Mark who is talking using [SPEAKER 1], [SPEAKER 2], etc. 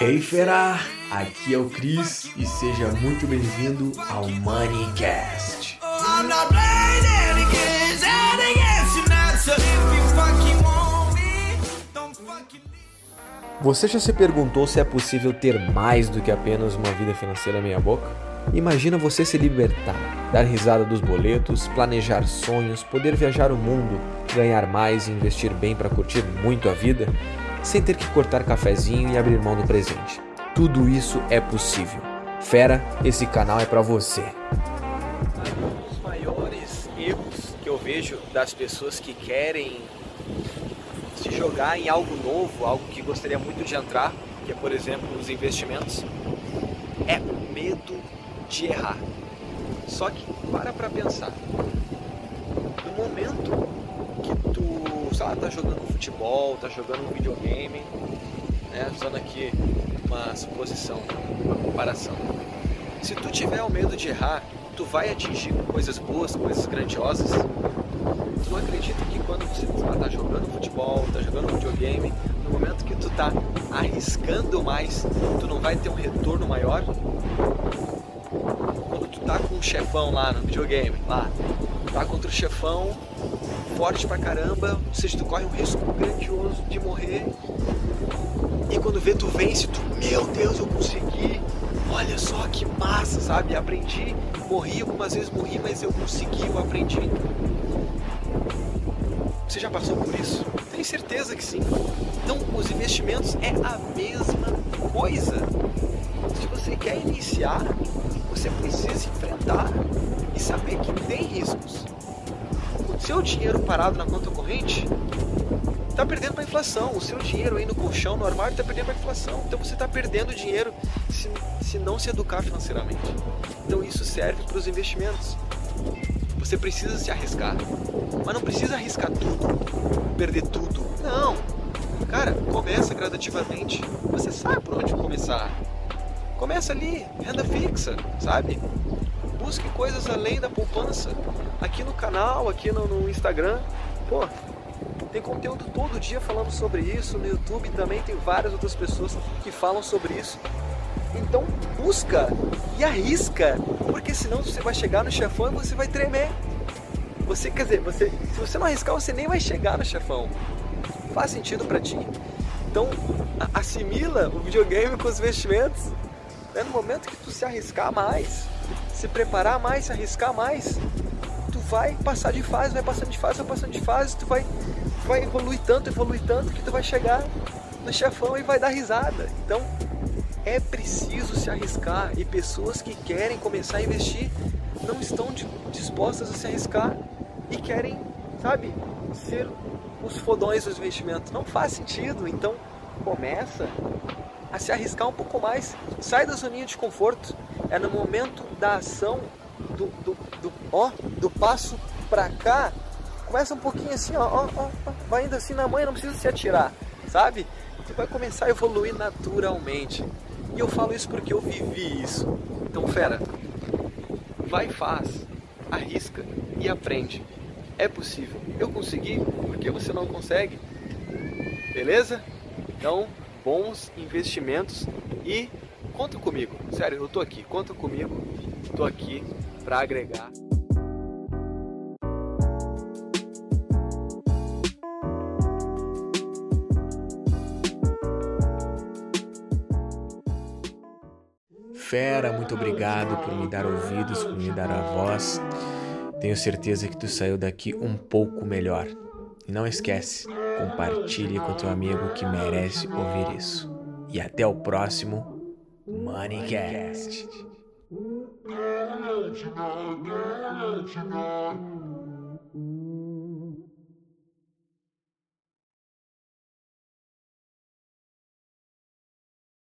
[SPEAKER 1] Hey fera, aqui é o Cris e seja muito bem-vindo ao Moneycast. Você já se perguntou se é possível ter mais do que apenas uma vida financeira meia boca? Imagina você se libertar, dar risada dos boletos, planejar sonhos, poder viajar o mundo, ganhar mais e investir bem para curtir muito a vida, sem ter que cortar cafezinho e abrir mão do presente. Tudo isso é possível. Fera, esse canal é para você. Um dos maiores erros que eu vejo das pessoas que querem se jogar em algo novo, algo que gostaria muito de entrar, que é por exemplo os investimentos, é o medo de errar. Só que para para pensar. No momento que tu, sei lá, tá jogando futebol, tá jogando um videogame, né, usando aqui uma suposição, uma comparação. Se tu tiver o medo de errar, tu vai atingir coisas boas, coisas grandiosas. Tu acredita que quando você está jogando futebol, está jogando videogame, no momento que tu está arriscando mais, tu não vai ter um retorno maior? Quando tu tá com um chefão lá no videogame, lá, tá contra o chefão, forte pra caramba, ou seja, tu corre um risco grandioso de morrer. E quando vê tu vence, tu, meu Deus, eu consegui. Olha só que massa, sabe? Aprendi, morri algumas vezes, morri, mas eu consegui, eu aprendi. Você já passou por isso? Tenho certeza que sim. Então, os investimentos é a mesma coisa. Se você quer iniciar, você precisa enfrentar e saber que tem riscos. O seu dinheiro parado na conta corrente está perdendo para a inflação. O seu dinheiro aí no colchão, no armário, está perdendo para a inflação. Então você está perdendo dinheiro se, se não se educar financeiramente. Então isso serve para os investimentos. Você precisa se arriscar, mas não precisa arriscar tudo, perder tudo. Não, cara, começa gradativamente. Você sabe por onde começar. Começa ali, renda fixa, sabe? Busque coisas além da poupança. Aqui no canal, aqui no, no Instagram, pô, tem conteúdo todo dia falando sobre isso. No YouTube também tem várias outras pessoas que falam sobre isso. Então busca e arrisca, porque senão você vai chegar no chefão e você vai tremer. Você, quer dizer, você, se você não arriscar, você nem vai chegar no chefão. Faz sentido para ti? Então assimila o videogame com os investimentos. É no momento que tu se arriscar mais, se preparar mais, se arriscar mais, tu vai passar de fase, vai passando de fase, vai passando de fase, tu vai, vai evoluir tanto, evoluir tanto que tu vai chegar no chefão e vai dar risada. Então é preciso se arriscar e pessoas que querem começar a investir não estão dispostas a se arriscar e querem, sabe, ser os fodões dos investimentos. Não faz sentido. Então começa a se arriscar um pouco mais. Sai da zoninha de conforto. É no momento da ação, do, do, do, ó, do passo pra cá. Começa um pouquinho assim, ó, ó, ó, vai indo assim na mãe, não precisa se atirar, sabe? Você vai começar a evoluir naturalmente. E eu falo isso porque eu vivi isso. Então, fera, vai e faz, arrisca e aprende. É possível. Eu consegui, porque você não consegue? Beleza? Então, bons investimentos e conta comigo. Sério, eu tô aqui, conta comigo. Tô aqui para agregar. Fera, muito obrigado por me dar ouvidos, por me dar a voz. Tenho certeza que tu saiu daqui um pouco melhor. E não esquece, compartilhe com teu amigo que merece ouvir isso. E até o próximo Moneycast. Moneycast.